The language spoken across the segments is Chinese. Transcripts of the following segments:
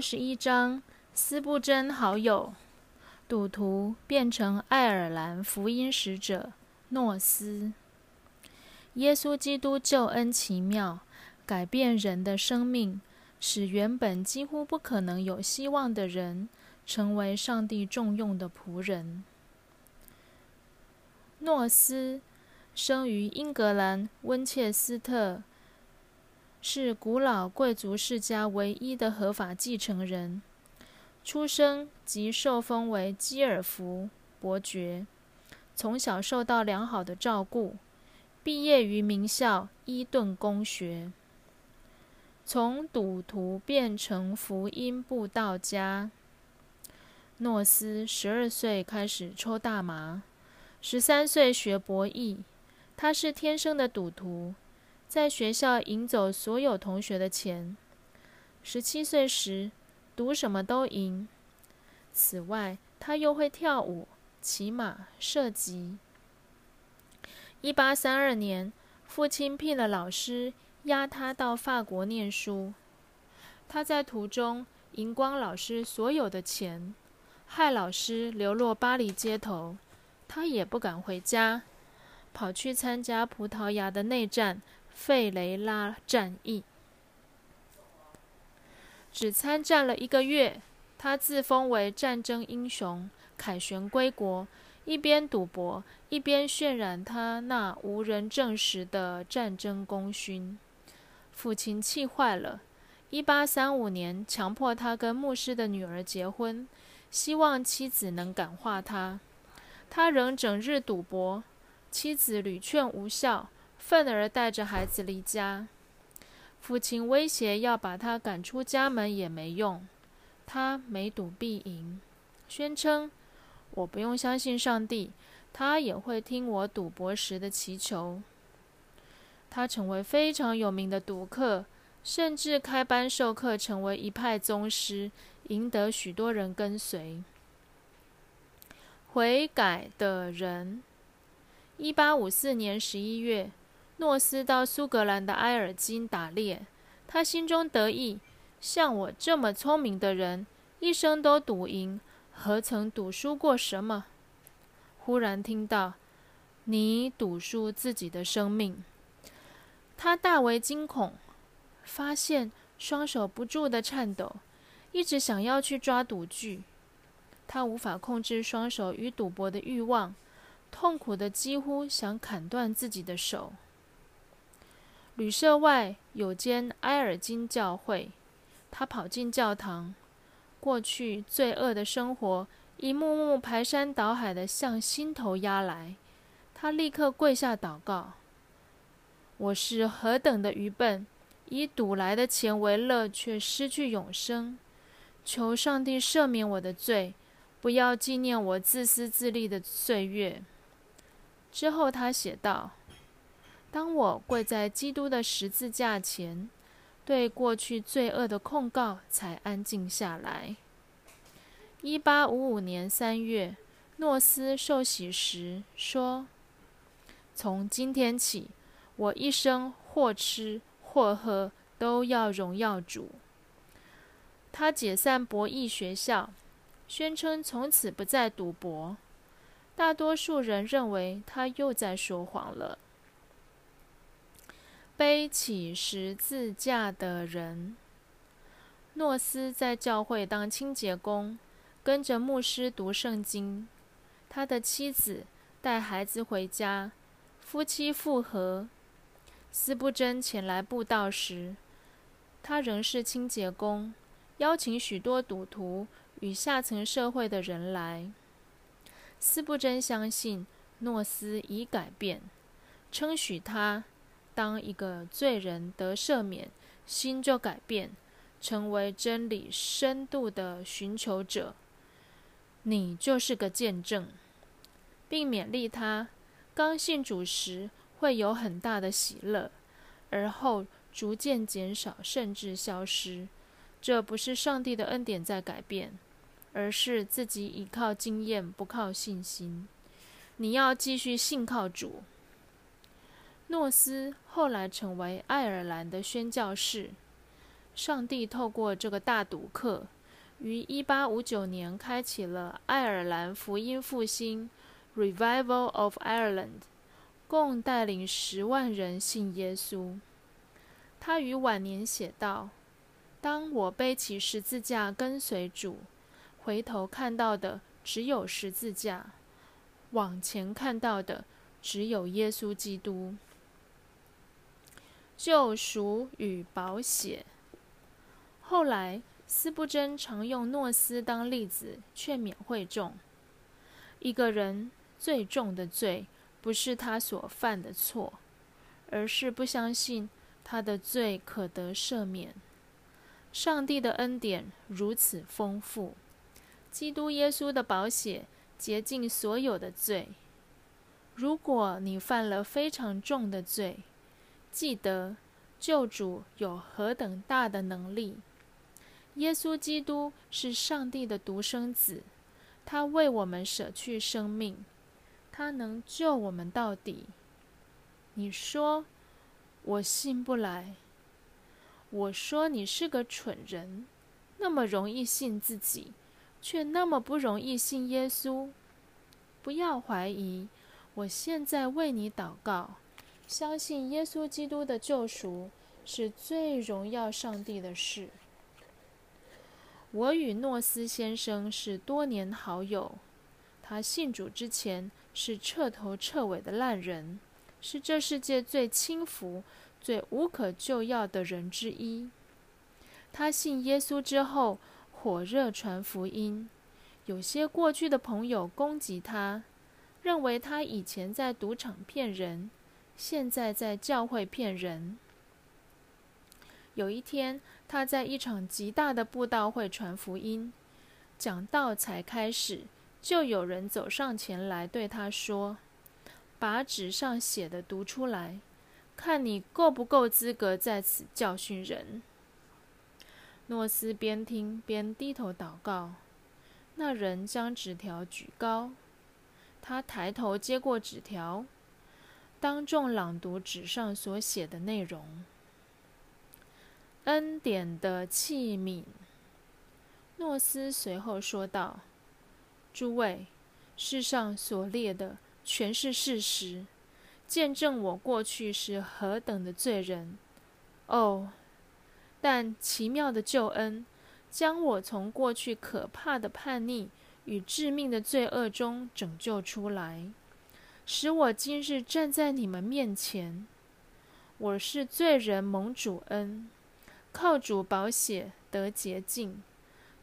二十一章，斯布真好友，赌徒变成爱尔兰福音使者诺斯。耶稣基督救恩奇妙，改变人的生命，使原本几乎不可能有希望的人，成为上帝重用的仆人。诺斯生于英格兰温切斯特。是古老贵族世家唯一的合法继承人，出生即受封为基尔福伯爵，从小受到良好的照顾，毕业于名校伊顿公学。从赌徒变成福音布道家，诺斯十二岁开始抽大麻，十三岁学博弈，他是天生的赌徒。在学校赢走所有同学的钱。十七岁时，赌什么都赢。此外，他又会跳舞、骑马、射击。一八三二年，父亲聘了老师，押他到法国念书。他在途中赢光老师所有的钱，害老师流落巴黎街头。他也不敢回家，跑去参加葡萄牙的内战。费雷拉战役只参战了一个月，他自封为战争英雄，凯旋归国，一边赌博，一边渲染他那无人证实的战争功勋。父亲气坏了，一八三五年强迫他跟牧师的女儿结婚，希望妻子能感化他。他仍整日赌博，妻子屡劝无效。愤而带着孩子离家，父亲威胁要把他赶出家门也没用。他每赌必赢，宣称：“我不用相信上帝，他也会听我赌博时的祈求。”他成为非常有名的赌客，甚至开班授课，成为一派宗师，赢得许多人跟随。悔改的人，一八五四年十一月。诺斯到苏格兰的埃尔金打猎，他心中得意。像我这么聪明的人，一生都赌赢，何曾赌输过什么？忽然听到你赌输自己的生命，他大为惊恐，发现双手不住的颤抖，一直想要去抓赌具。他无法控制双手与赌博的欲望，痛苦的几乎想砍断自己的手。旅社外有间埃尔金教会，他跑进教堂。过去罪恶的生活一幕幕排山倒海的向心头压来，他立刻跪下祷告：“我是何等的愚笨，以赌来的钱为乐，却失去永生。求上帝赦免我的罪，不要纪念我自私自利的岁月。”之后他写道。当我跪在基督的十字架前，对过去罪恶的控告才安静下来。一八五五年三月，诺斯受洗时说：“从今天起，我一生或吃或喝都要荣耀主。”他解散博弈学校，宣称从此不再赌博。大多数人认为他又在说谎了。背起十字架的人，诺斯在教会当清洁工，跟着牧师读圣经。他的妻子带孩子回家，夫妻复合。斯布真前来布道时，他仍是清洁工，邀请许多赌徒与下层社会的人来。斯布真相信诺斯已改变，称许他。当一个罪人得赦免，心就改变，成为真理深度的寻求者，你就是个见证，并勉励他刚信主时会有很大的喜乐，而后逐渐减少，甚至消失。这不是上帝的恩典在改变，而是自己依靠经验，不靠信心。你要继续信靠主。诺斯后来成为爱尔兰的宣教士。上帝透过这个大赌客，于1859年开启了爱尔兰福音复兴 （Revival of Ireland），共带领十万人信耶稣。他于晚年写道：“当我背起十字架跟随主，回头看到的只有十字架，往前看到的只有耶稣基督。”救赎与保险。后来，斯布珍常用诺斯当例子劝勉会众：一个人最重的罪，不是他所犯的错，而是不相信他的罪可得赦免。上帝的恩典如此丰富，基督耶稣的保险洁净所有的罪。如果你犯了非常重的罪，记得，救主有何等大的能力？耶稣基督是上帝的独生子，他为我们舍去生命，他能救我们到底。你说我信不来？我说你是个蠢人，那么容易信自己，却那么不容易信耶稣。不要怀疑，我现在为你祷告。相信耶稣基督的救赎是最荣耀上帝的事。我与诺斯先生是多年好友，他信主之前是彻头彻尾的烂人，是这世界最轻浮、最无可救药的人之一。他信耶稣之后，火热传福音。有些过去的朋友攻击他，认为他以前在赌场骗人。现在在教会骗人。有一天，他在一场极大的布道会传福音，讲道才开始，就有人走上前来对他说：“把纸上写的读出来，看你够不够资格在此教训人。”诺斯边听边低头祷告。那人将纸条举高，他抬头接过纸条。当众朗读纸上所写的内容。恩典的器皿，诺斯随后说道：“诸位，世上所列的全是事实，见证我过去是何等的罪人。哦，但奇妙的救恩，将我从过去可怕的叛逆与致命的罪恶中拯救出来。”使我今日站在你们面前，我是罪人蒙主恩，靠主保险得洁净，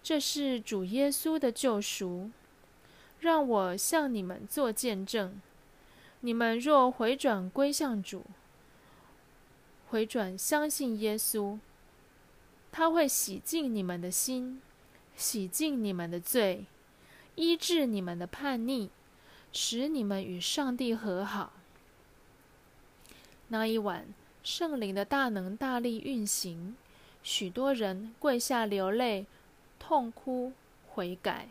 这是主耶稣的救赎。让我向你们做见证：你们若回转归向主，回转相信耶稣，他会洗净你们的心，洗净你们的罪，医治你们的叛逆。使你们与上帝和好。那一晚，圣灵的大能大力运行，许多人跪下流泪，痛哭悔改。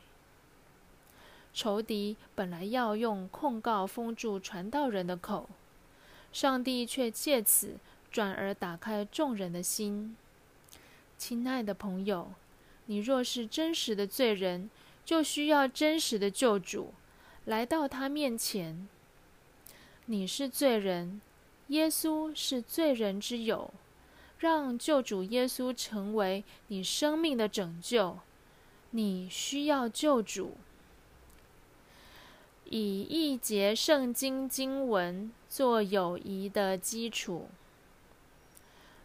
仇敌本来要用控告封住传道人的口，上帝却借此转而打开众人的心。亲爱的朋友，你若是真实的罪人，就需要真实的救主。来到他面前，你是罪人，耶稣是罪人之友，让救主耶稣成为你生命的拯救。你需要救主，以一节圣经经文做友谊的基础。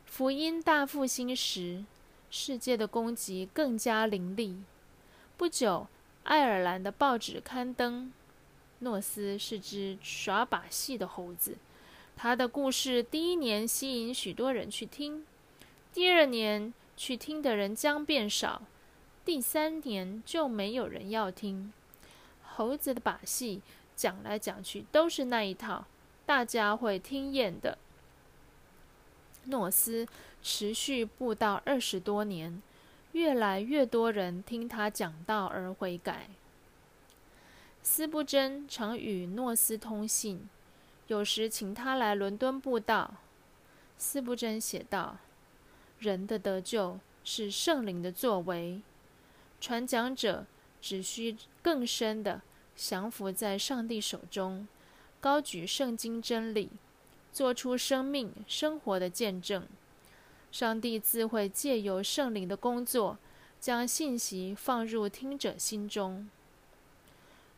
福音大复兴时，世界的攻击更加凌厉。不久，爱尔兰的报纸刊登。诺斯是只耍把戏的猴子，他的故事第一年吸引许多人去听，第二年去听的人将变少，第三年就没有人要听。猴子的把戏讲来讲去都是那一套，大家会听厌的。诺斯持续布道二十多年，越来越多人听他讲道而悔改。斯布真常与诺斯通信，有时请他来伦敦布道。斯布真写道：“人的得救是圣灵的作为。传讲者只需更深的降服在上帝手中，高举圣经真理，做出生命生活的见证。上帝自会借由圣灵的工作，将信息放入听者心中。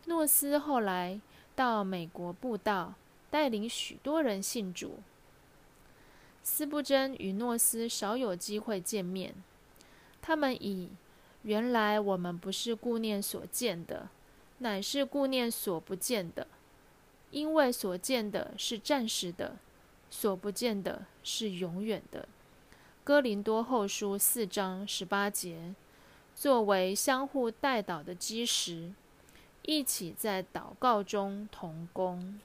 诺斯后来到美国布道，带领许多人信主。斯布真与诺斯少有机会见面，他们以“原来我们不是顾念所见的，乃是顾念所不见的，因为所见的是暂时的，所不见的是永远的。”哥林多后书四章十八节，作为相互带祷的基石，一起在祷告中同工。